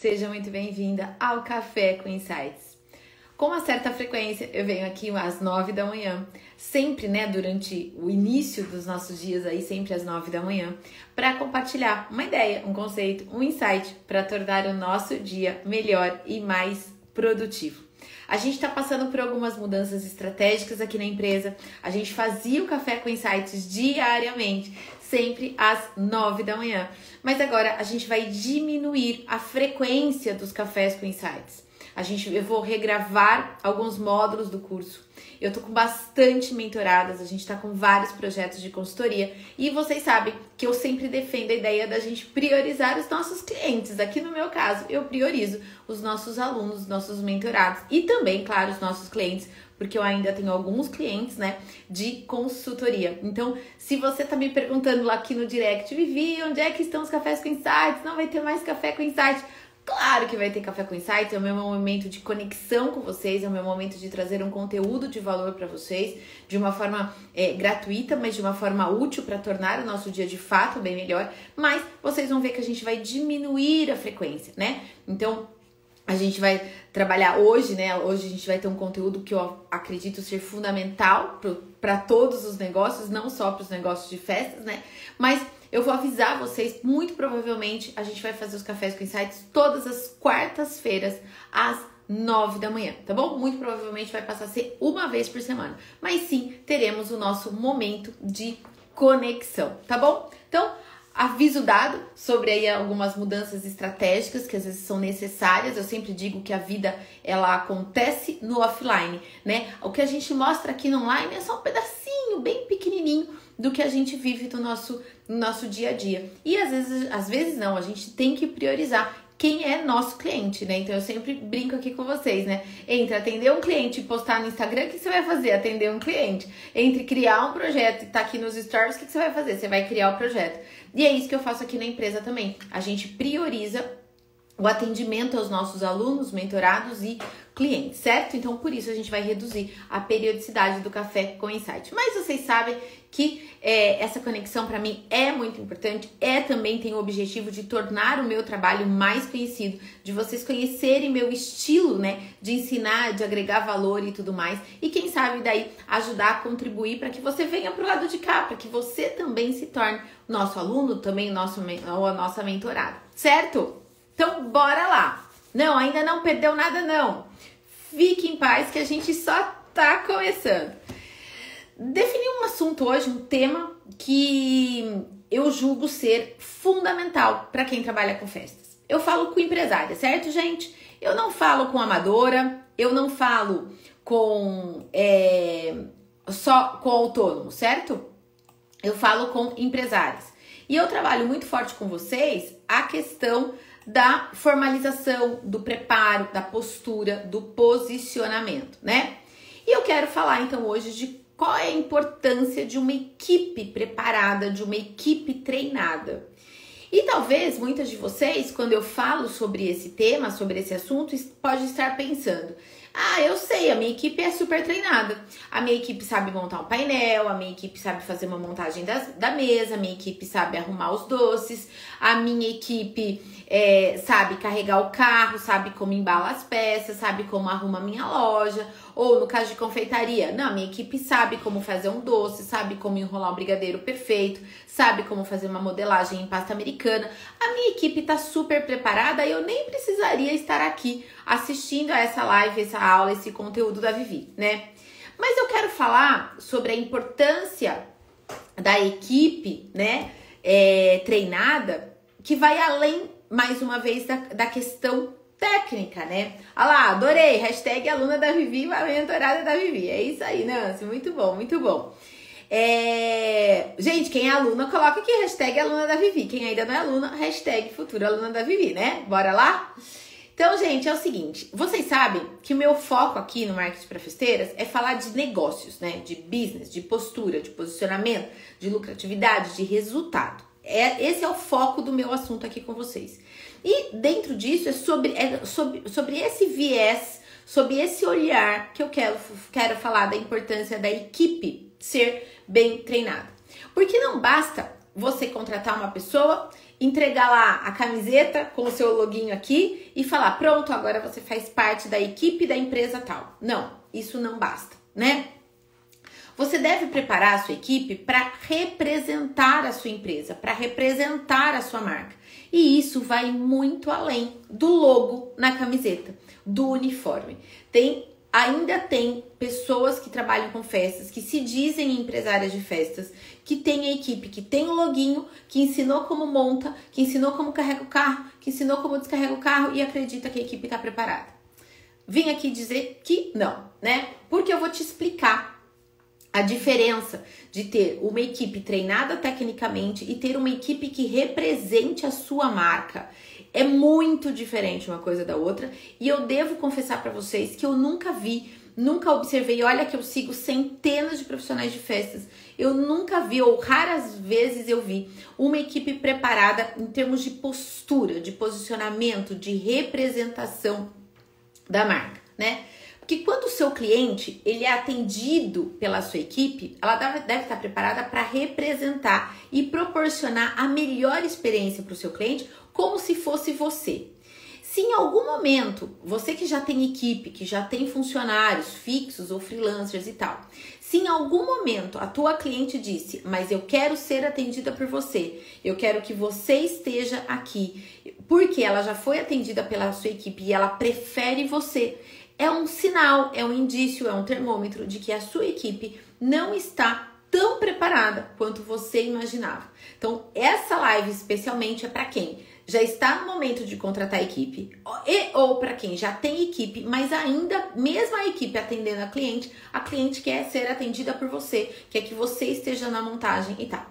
Seja muito bem-vinda ao Café com Insights. Com uma certa frequência, eu venho aqui às nove da manhã, sempre, né, durante o início dos nossos dias aí, sempre às nove da manhã, para compartilhar uma ideia, um conceito, um insight para tornar o nosso dia melhor e mais produtivo. A gente está passando por algumas mudanças estratégicas aqui na empresa. A gente fazia o café com insights diariamente, sempre às 9 da manhã. Mas agora a gente vai diminuir a frequência dos cafés com insights. A gente, eu vou regravar alguns módulos do curso. Eu tô com bastante mentoradas, a gente tá com vários projetos de consultoria e vocês sabem que eu sempre defendo a ideia da gente priorizar os nossos clientes. Aqui no meu caso, eu priorizo os nossos alunos, nossos mentorados e também, claro, os nossos clientes, porque eu ainda tenho alguns clientes, né, de consultoria. Então, se você tá me perguntando lá aqui no direct, Vivi, onde é que estão os cafés com insights? Não vai ter mais café com insights Claro que vai ter Café com Insights, é o meu momento de conexão com vocês, é o meu momento de trazer um conteúdo de valor para vocês, de uma forma é, gratuita, mas de uma forma útil para tornar o nosso dia de fato bem melhor. Mas vocês vão ver que a gente vai diminuir a frequência, né? Então, a gente vai trabalhar hoje, né? Hoje a gente vai ter um conteúdo que eu acredito ser fundamental para todos os negócios, não só para os negócios de festas, né? Mas eu vou avisar vocês, muito provavelmente a gente vai fazer os cafés com insights todas as quartas-feiras às 9 da manhã, tá bom? Muito provavelmente vai passar a ser uma vez por semana. Mas sim, teremos o nosso momento de conexão, tá bom? Então, aviso dado sobre aí algumas mudanças estratégicas que às vezes são necessárias. Eu sempre digo que a vida ela acontece no offline, né? O que a gente mostra aqui no online é só um pedacinho bem pequenininho do que a gente vive no nosso, no nosso dia a dia. E às vezes, às vezes não, a gente tem que priorizar quem é nosso cliente, né? Então eu sempre brinco aqui com vocês, né? Entre atender um cliente e postar no Instagram, o que você vai fazer? Atender um cliente. Entre criar um projeto e estar tá aqui nos stories, o que você vai fazer? Você vai criar o projeto. E é isso que eu faço aqui na empresa também. A gente prioriza o atendimento aos nossos alunos, mentorados e clientes, certo? Então, por isso a gente vai reduzir a periodicidade do café com insight. Mas vocês sabem que é, essa conexão para mim é muito importante, é também tem o objetivo de tornar o meu trabalho mais conhecido, de vocês conhecerem meu estilo, né, de ensinar, de agregar valor e tudo mais, e quem sabe daí ajudar a contribuir para que você venha pro lado de cá, para que você também se torne nosso aluno, também nosso ou a nossa mentorada, certo? Então bora lá. Não, ainda não perdeu nada não. Fique em paz que a gente só tá começando defini um assunto hoje, um tema que eu julgo ser fundamental para quem trabalha com festas. Eu falo com empresária, certo, gente? Eu não falo com amadora, eu não falo com é, só com autônomo, certo? Eu falo com empresários. E eu trabalho muito forte com vocês a questão da formalização, do preparo, da postura, do posicionamento, né? E eu quero falar então hoje de qual é a importância de uma equipe preparada, de uma equipe treinada? E talvez muitas de vocês, quando eu falo sobre esse tema, sobre esse assunto, pode estar pensando: ah, eu sei, a minha equipe é super treinada. A minha equipe sabe montar um painel, a minha equipe sabe fazer uma montagem das, da mesa, a minha equipe sabe arrumar os doces, a minha equipe é, sabe carregar o carro, sabe como embala as peças, sabe como arruma a minha loja. Ou no caso de confeitaria, não, a minha equipe sabe como fazer um doce, sabe como enrolar um brigadeiro perfeito, sabe como fazer uma modelagem em pasta americana. A minha equipe tá super preparada e eu nem precisaria estar aqui assistindo a essa live, essa aula, esse conteúdo da Vivi, né? Mas eu quero falar sobre a importância da equipe, né, é, treinada, que vai além, mais uma vez, da, da questão técnica, né? Olha lá, adorei, hashtag aluna da Vivi, mentorada da Vivi, é isso aí, Nancy, muito bom, muito bom. É... Gente, quem é aluna, coloca aqui hashtag aluna da Vivi, quem ainda não é aluna, hashtag futura aluna da Vivi, né? Bora lá? Então, gente, é o seguinte, vocês sabem que o meu foco aqui no Marketing para Festeiras é falar de negócios, né? De business, de postura, de posicionamento, de lucratividade, de resultado. É, esse é o foco do meu assunto aqui com vocês. E dentro disso é sobre, é sobre, sobre esse viés, sobre esse olhar que eu quero, quero falar da importância da equipe ser bem treinada. Porque não basta você contratar uma pessoa entregar lá a camiseta com o seu login aqui e falar: pronto, agora você faz parte da equipe da empresa tal. Não, isso não basta, né? Você deve preparar a sua equipe para representar a sua empresa, para representar a sua marca. E isso vai muito além do logo na camiseta, do uniforme. Tem ainda tem pessoas que trabalham com festas, que se dizem empresárias de festas, que tem a equipe, que tem o loginho, que ensinou como monta, que ensinou como carrega o carro, que ensinou como descarrega o carro e acredita que a equipe está preparada. Vim aqui dizer que não, né? Porque eu vou te explicar a diferença de ter uma equipe treinada tecnicamente e ter uma equipe que represente a sua marca. É muito diferente uma coisa da outra e eu devo confessar para vocês que eu nunca vi, nunca observei. Olha que eu sigo centenas de profissionais de festas. Eu nunca vi, ou raras vezes eu vi, uma equipe preparada em termos de postura, de posicionamento, de representação da marca, né? Porque quando o seu cliente ele é atendido pela sua equipe, ela deve estar preparada para representar e proporcionar a melhor experiência para o seu cliente, como se fosse você. Se em algum momento, você que já tem equipe, que já tem funcionários fixos ou freelancers e tal, se em algum momento a tua cliente disse, mas eu quero ser atendida por você, eu quero que você esteja aqui, porque ela já foi atendida pela sua equipe e ela prefere você, é um sinal, é um indício, é um termômetro de que a sua equipe não está tão preparada quanto você imaginava. Então, essa live especialmente é para quem já está no momento de contratar equipe e ou para quem já tem equipe, mas ainda mesmo a equipe atendendo a cliente, a cliente quer ser atendida por você, quer que você esteja na montagem e tal.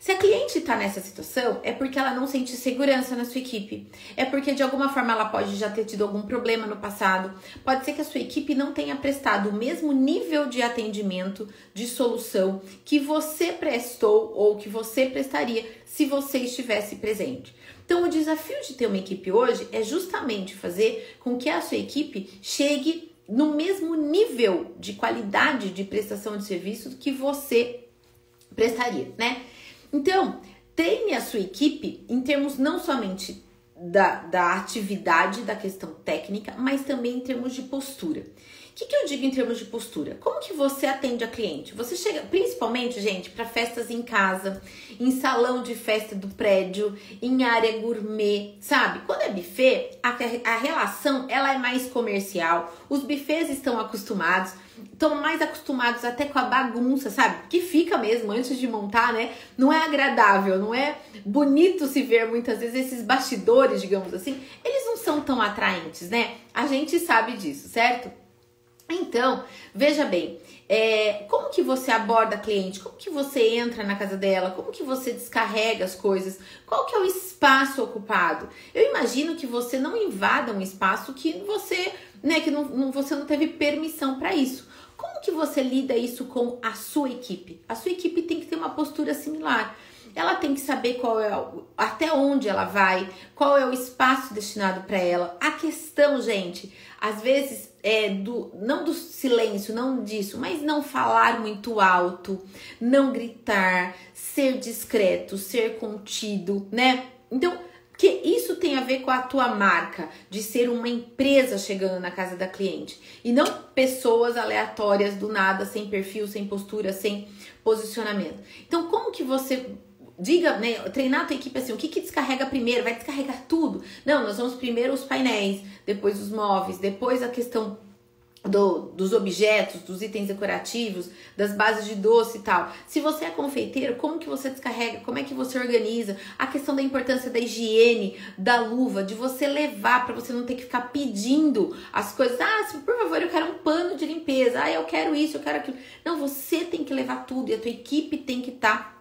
Se a cliente está nessa situação, é porque ela não sente segurança na sua equipe. É porque de alguma forma ela pode já ter tido algum problema no passado. Pode ser que a sua equipe não tenha prestado o mesmo nível de atendimento, de solução que você prestou ou que você prestaria se você estivesse presente. Então, o desafio de ter uma equipe hoje é justamente fazer com que a sua equipe chegue no mesmo nível de qualidade de prestação de serviço que você prestaria, né? Então, treine a sua equipe em termos não somente da, da atividade, da questão técnica, mas também em termos de postura. O que, que eu digo em termos de postura? Como que você atende a cliente? Você chega, principalmente, gente, para festas em casa, em salão de festa do prédio, em área gourmet, sabe? Quando é buffet, a, a relação ela é mais comercial. Os buffets estão acostumados estão mais acostumados até com a bagunça, sabe? Que fica mesmo antes de montar, né? Não é agradável, não é bonito se ver muitas vezes esses bastidores, digamos assim. Eles não são tão atraentes, né? A gente sabe disso, certo? Então, veja bem, é, como que você aborda a cliente? Como que você entra na casa dela? Como que você descarrega as coisas? Qual que é o espaço ocupado? Eu imagino que você não invada um espaço que você, né, que não, não você não teve permissão para isso. Como que você lida isso com a sua equipe? A sua equipe tem que ter uma postura similar. Ela tem que saber qual é até onde ela vai, qual é o espaço destinado para ela. A questão, gente, às vezes é do não do silêncio, não disso, mas não falar muito alto, não gritar, ser discreto, ser contido, né? Então, que isso tem a ver com a tua marca, de ser uma empresa chegando na casa da cliente e não pessoas aleatórias do nada, sem perfil, sem postura, sem posicionamento. Então, como que você diga, né, treinar a tua equipe assim, o que que descarrega primeiro? Vai descarregar tudo? Não, nós vamos primeiro os painéis, depois os móveis, depois a questão do, dos objetos, dos itens decorativos, das bases de doce e tal. Se você é confeiteiro, como que você descarrega? Como é que você organiza? A questão da importância da higiene, da luva, de você levar para você não ter que ficar pedindo as coisas. Ah, por favor, eu quero um pano de limpeza. Ah, eu quero isso, eu quero aquilo. Não, você tem que levar tudo e a tua equipe tem que estar tá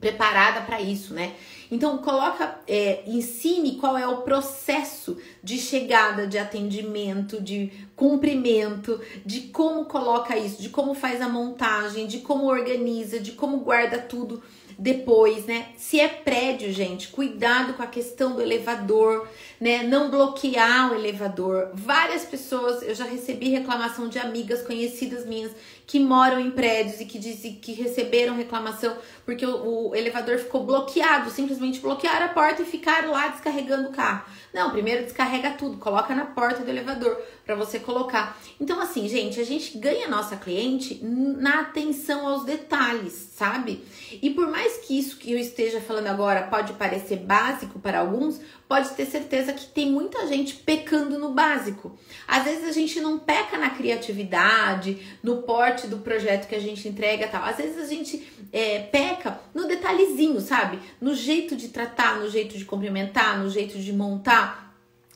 preparada para isso, né? Então coloca, é, ensine qual é o processo de chegada, de atendimento, de cumprimento, de como coloca isso, de como faz a montagem, de como organiza, de como guarda tudo depois, né? Se é prédio, gente, cuidado com a questão do elevador. Né? Não bloquear o elevador. Várias pessoas, eu já recebi reclamação de amigas conhecidas minhas que moram em prédios e que dizem que receberam reclamação porque o, o, elevador ficou bloqueado, simplesmente bloquearam a porta e ficaram lá descarregando o carro. Não, primeiro descarrega tudo, coloca na porta do elevador para você colocar. Então, assim, gente, a gente ganha nossa cliente na atenção aos detalhes, sabe? E por mais que isso que eu esteja falando agora pode parecer básico para alguns, pode ter certeza que tem muita gente pecando no básico. Às vezes a gente não peca na criatividade, no porte do projeto que a gente entrega tal. Às vezes a gente é, peca no detalhezinho, sabe? No jeito de tratar, no jeito de cumprimentar, no jeito de montar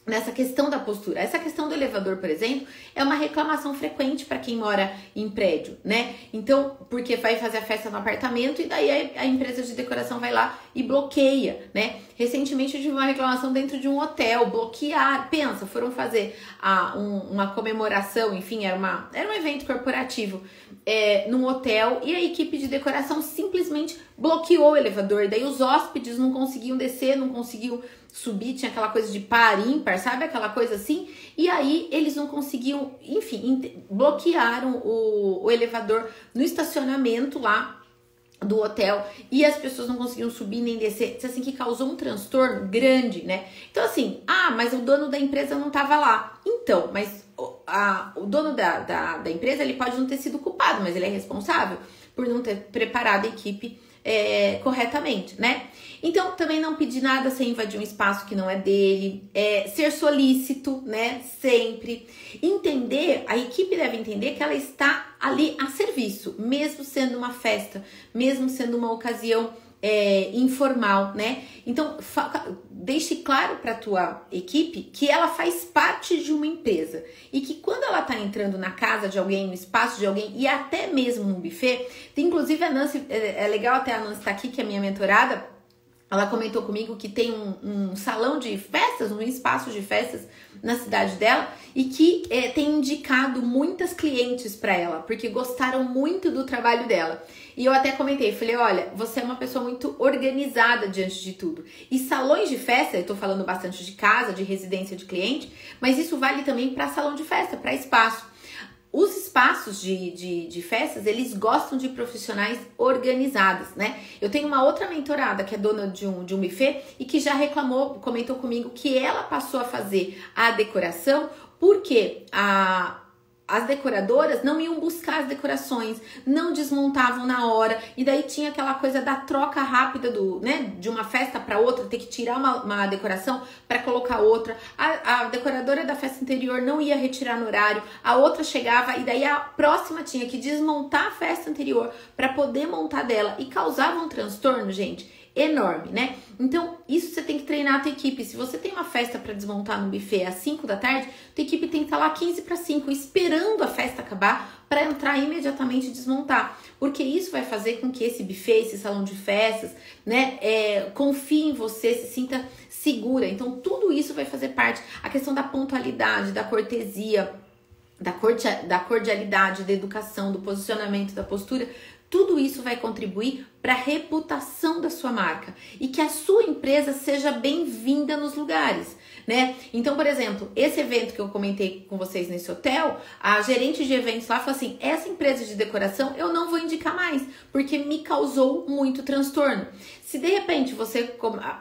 nessa questão da postura. Essa questão do elevador, por exemplo, é uma reclamação frequente para quem mora em prédio, né? Então, porque vai fazer a festa no apartamento e daí a, empresa de decoração vai lá e bloqueia, né? Recentemente eu tive uma reclamação dentro de um hotel, bloquear, pensa, foram fazer a, um, uma comemoração, enfim, era, uma, era um evento corporativo é, num hotel e a equipe de decoração simplesmente bloqueou o elevador. Daí os hóspedes não conseguiam descer, não conseguiam subir, tinha aquela coisa de par ímpar, sabe? Aquela coisa assim. E aí eles não conseguiam, enfim, bloquearam o, o elevador no estacionamento lá do hotel e as pessoas não conseguiam subir nem descer, assim que causou um transtorno grande, né? Então assim, ah, mas o dono da empresa não tava lá. Então, mas a, o dono da, da, da empresa ele pode não ter sido culpado, mas ele é responsável por não ter preparado a equipe é, corretamente, né? Então, também não pedir nada sem invadir um espaço que não é dele, é, ser solícito, né? Sempre. Entender, a equipe deve entender que ela está ali a serviço, mesmo sendo uma festa, mesmo sendo uma ocasião é, informal, né? Então, deixe claro para a tua equipe que ela faz parte de uma empresa e que quando ela está entrando na casa de alguém, no espaço de alguém e até mesmo no buffet, tem, inclusive a Nancy, é, é legal até a Nancy estar tá aqui, que é minha mentorada, ela comentou comigo que tem um, um, salão de festas, um espaço de festas na cidade dela e que é, tem indicado muitas clientes para ela, porque gostaram muito do trabalho dela. E eu até comentei, falei, olha, você é uma pessoa muito organizada diante de tudo. E salões de festa, eu tô falando bastante de casa, de residência de cliente, mas isso vale também para salão de festa, para espaço. Os espaços de, de, de, festas, eles gostam de profissionais organizados, né? Eu tenho uma outra mentorada que é dona de um, de um buffet e que já reclamou, comentou comigo que ela passou a fazer a decoração porque a, as decoradoras não iam buscar as decorações, não desmontavam na hora, e daí tinha aquela coisa da troca rápida do, né, de uma festa para outra, ter que tirar uma, uma decoração para colocar outra. A, a, decoradora da festa anterior não ia retirar no horário, a outra chegava e daí a próxima tinha que desmontar a festa anterior para poder montar dela e causava um transtorno, gente enorme, né? Então, isso você tem que treinar a tua equipe. Se você tem uma festa para desmontar no buffet às 5 da tarde, tua equipe tem que estar tá lá 15 para 5, esperando a festa acabar para entrar imediatamente e desmontar. Porque isso vai fazer com que esse buffet, esse salão de festas, né, é, confie em você, se sinta segura. Então, tudo isso vai fazer parte. A questão da pontualidade, da cortesia, da, da cordialidade, da educação, do posicionamento, da postura, tudo isso vai contribuir para a reputação da sua marca e que a sua empresa seja bem-vinda nos lugares né? Então, por exemplo, esse evento que eu comentei com vocês nesse hotel, a gerente de eventos lá falou assim: essa empresa de decoração eu não vou indicar mais, porque me causou muito transtorno. Se de repente você,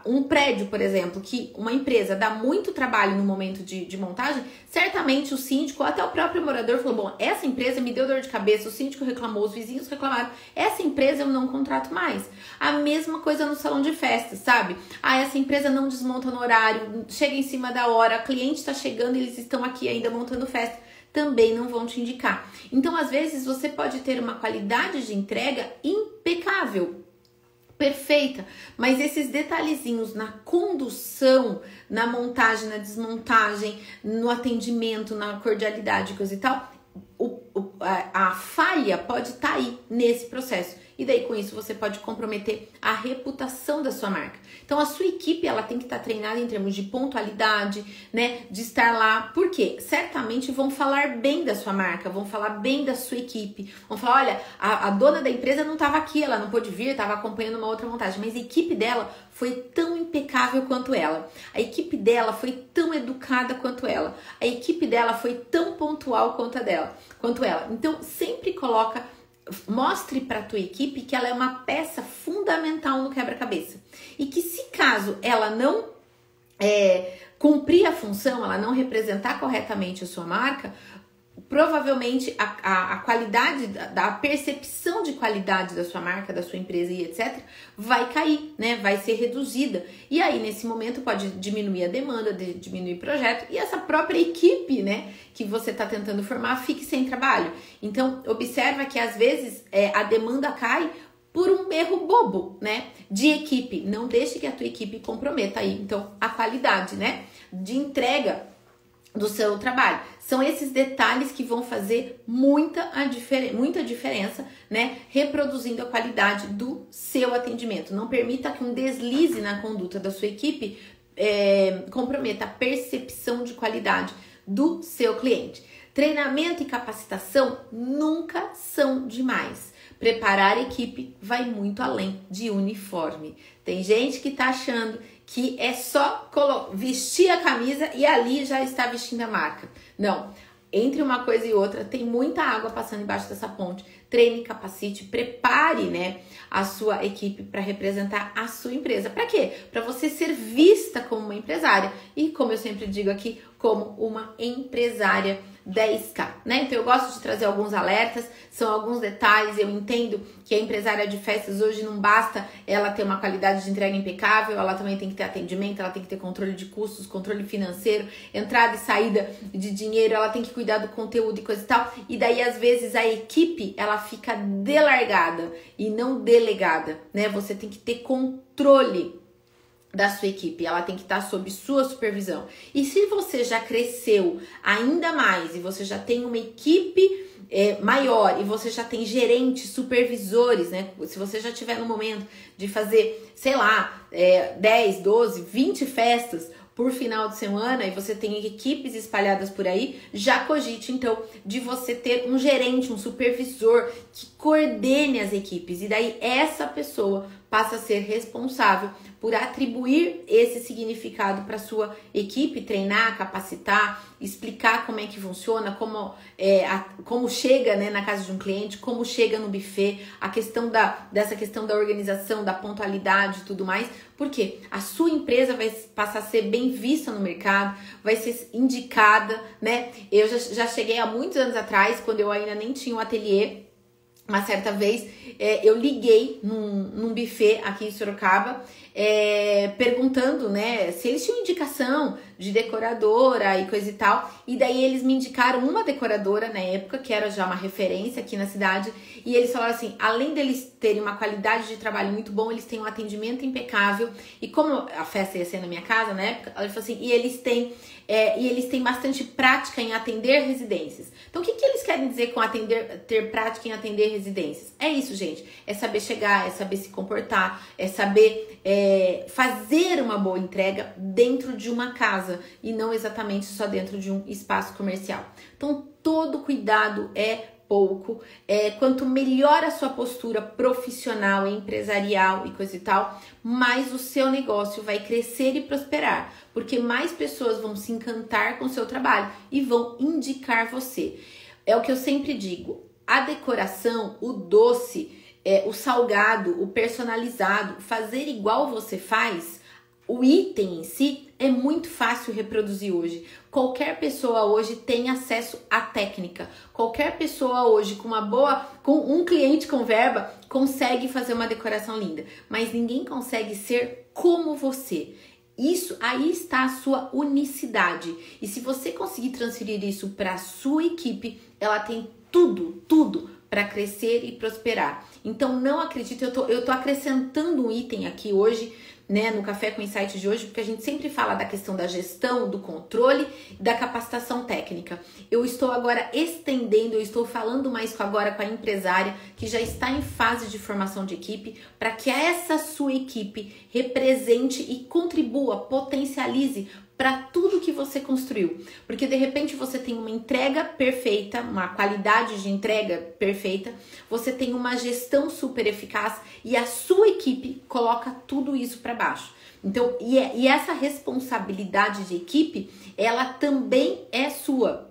um prédio, por exemplo, que uma empresa dá muito trabalho no momento de, de montagem, certamente o síndico, até o próprio morador falou: bom, essa empresa me deu dor de cabeça, o síndico reclamou, os vizinhos reclamaram, essa empresa eu não contrato mais. A mesma coisa no salão de festas, sabe? Ah, essa empresa não desmonta no horário, chega em cima da hora, a cliente está chegando, eles estão aqui ainda montando festa, também não vão te indicar. Então, às vezes, você pode ter uma qualidade de entrega impecável, perfeita, mas esses detalhezinhos na condução, na montagem, na desmontagem, no atendimento, na cordialidade, coisa e tal, o, o, a, a, falha pode estar tá aí nesse processo. E daí com isso você pode comprometer a reputação da sua marca. Então a sua equipe ela tem que estar treinada em termos de pontualidade, né, de estar lá, porque certamente vão falar bem da sua marca, vão falar bem da sua equipe, vão falar, olha, a, a dona da empresa não estava aqui, ela não pôde vir, estava acompanhando uma outra montagem, mas a equipe dela foi tão impecável quanto ela. A equipe dela foi tão educada quanto ela. A equipe dela foi tão pontual quanto a dela, quanto ela. Então, sempre coloca mostre para a tua equipe que ela é uma peça fundamental no quebra-cabeça. E que se caso ela não é, cumprir a função, ela não representar corretamente a sua marca, provavelmente a, a, a qualidade da, percepção de qualidade da sua marca, da sua empresa e etc, vai cair, né? Vai ser reduzida. E aí, nesse momento, pode diminuir a demanda, de, diminuir o projeto e essa própria equipe, né, que você está tentando formar, fique sem trabalho. Então, observa que às vezes é, a demanda cai por um erro bobo, né? De equipe. Não deixe que a tua equipe comprometa aí. Então, a qualidade, né? De entrega do seu trabalho. São esses detalhes que vão fazer muita, a muita diferença, né? Reproduzindo a qualidade do seu atendimento. Não permita que um deslize na conduta da sua equipe é, comprometa a percepção de qualidade do seu cliente. Treinamento e capacitação nunca são demais. Preparar a equipe vai muito além de uniforme. Tem gente que tá achando que é só vestir a camisa e ali já está vestindo a marca. Não. Entre uma coisa e outra, tem muita água passando embaixo dessa ponte. Treine, capacite, prepare, né, a sua equipe para representar a sua empresa. Para quê? Para você ser vista como uma empresária e, como eu sempre digo aqui, como uma empresária 10k, né? Então eu gosto de trazer alguns alertas, são alguns detalhes. Eu entendo que a empresária de festas hoje não basta ela ter uma qualidade de entrega impecável, ela também tem que ter atendimento, ela tem que ter controle de custos, controle financeiro, entrada e saída de dinheiro, ela tem que cuidar do conteúdo e coisa e tal. E daí às vezes a equipe ela fica delargada e não delegada, né? Você tem que ter controle da sua equipe, ela tem que estar sob sua supervisão. E se você já cresceu ainda mais e você já tem uma equipe é, maior e você já tem gerentes, supervisores, né? Se você já tiver no momento de fazer, sei lá, é, 10, 12, 20 festas por final de semana e você tem equipes espalhadas por aí, já cogite então de você ter um gerente, um supervisor que coordene as equipes. E daí essa pessoa passa a ser responsável por atribuir esse significado para sua equipe, treinar, capacitar, explicar como é que funciona, como, é, a, como chega né, na casa de um cliente, como chega no buffet, a questão da, dessa questão da organização, da pontualidade e tudo mais, porque a sua empresa vai passar a ser bem vista no mercado, vai ser indicada, né? Eu já, já cheguei há muitos anos atrás, quando eu ainda nem tinha um ateliê, uma certa vez é, eu liguei num, num buffet aqui em Sorocaba é, perguntando, né, se eles tinham indicação de decoradora e coisa e tal. E daí eles me indicaram uma decoradora na época, que era já uma referência aqui na cidade. E eles falaram assim: além deles terem uma qualidade de trabalho muito bom, eles têm um atendimento impecável. E como a festa ia ser na minha casa na época, ela falou assim: e eles têm. É, e eles têm bastante prática em atender residências. Então, o que, que eles querem dizer com atender, ter prática em atender residências? É isso, gente. É saber chegar, é saber se comportar, é saber é, fazer uma boa entrega dentro de uma casa e não exatamente só dentro de um espaço comercial. Então, todo cuidado é pouco. É, quanto melhor a sua postura profissional, empresarial e coisa e tal, mais o seu negócio vai crescer e prosperar, porque mais pessoas vão se encantar com o seu trabalho e vão indicar você. É o que eu sempre digo: a decoração, o doce, é, o salgado, o personalizado, fazer igual você faz, o item em si é muito fácil reproduzir hoje. Qualquer pessoa hoje tem acesso à técnica. Qualquer pessoa hoje com uma boa, com um cliente com verba, consegue fazer uma decoração linda, mas ninguém consegue ser como você. Isso aí está a sua unicidade. E se você conseguir transferir isso para a sua equipe, ela tem tudo, tudo para crescer e prosperar. Então não acredite, eu tô, eu tô acrescentando um item aqui hoje né, no Café com Insight de hoje, porque a gente sempre fala da questão da gestão, do controle, da capacitação técnica. Eu estou agora estendendo, eu estou falando mais com agora com a empresária que já está em fase de formação de equipe, para que essa sua equipe represente e contribua, potencialize para tudo que você construiu. Porque de repente você tem uma entrega perfeita, uma qualidade de entrega perfeita, você tem uma gestão super eficaz e a sua equipe coloca tudo isso para baixo. Então, e, é, e essa responsabilidade de equipe, ela também é sua.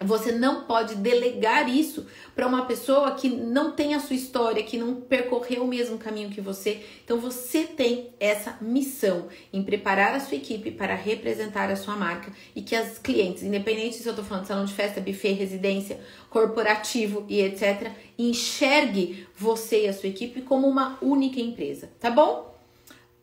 Você não pode delegar isso para uma pessoa que não tem a sua história, que não percorreu o mesmo caminho que você. Então você tem essa missão em preparar a sua equipe para representar a sua marca e que as clientes, independente se eu estou falando de salão de festa, buffet, residência, corporativo e etc, enxergue você e a sua equipe como uma única empresa, tá bom?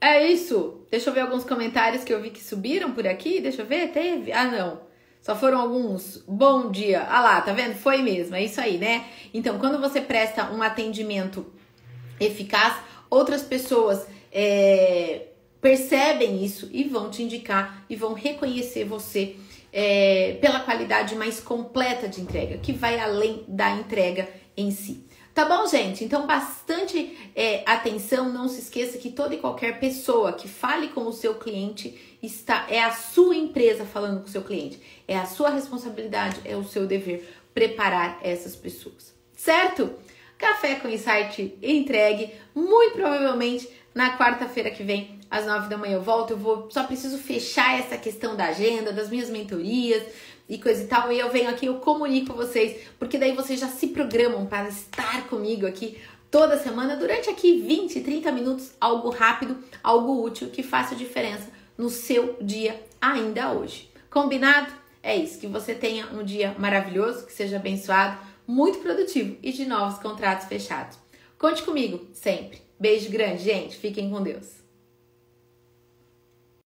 É isso. Deixa eu ver alguns comentários que eu vi que subiram por aqui. Deixa eu ver, teve? Ah, não. Só foram alguns. Bom dia. Ah lá, tá vendo? Foi mesmo, é isso aí, né? Então, quando você presta um atendimento eficaz, outras pessoas é, percebem isso e vão te indicar e vão reconhecer você é, pela qualidade mais completa de entrega, que vai além da entrega em si. Tá bom, gente? Então, bastante é, atenção. Não se esqueça que toda e qualquer pessoa que fale com o seu cliente está é a sua empresa falando com o seu cliente. É a sua responsabilidade, é o seu dever preparar essas pessoas. Certo? Café com Insight entregue, muito provavelmente na quarta-feira que vem, às nove da manhã eu volto. Eu vou, só preciso fechar essa questão da agenda, das minhas mentorias, e coisa e tal. E eu venho aqui, eu comunico vocês, porque daí vocês já se programam para estar comigo aqui toda semana, durante aqui 20, 30 minutos, algo rápido, algo útil que faça diferença no seu dia ainda hoje. Combinado? É isso, que você tenha um dia maravilhoso, que seja abençoado, muito produtivo e de novos contratos fechados. Conte comigo sempre. Beijo grande, gente. Fiquem com Deus.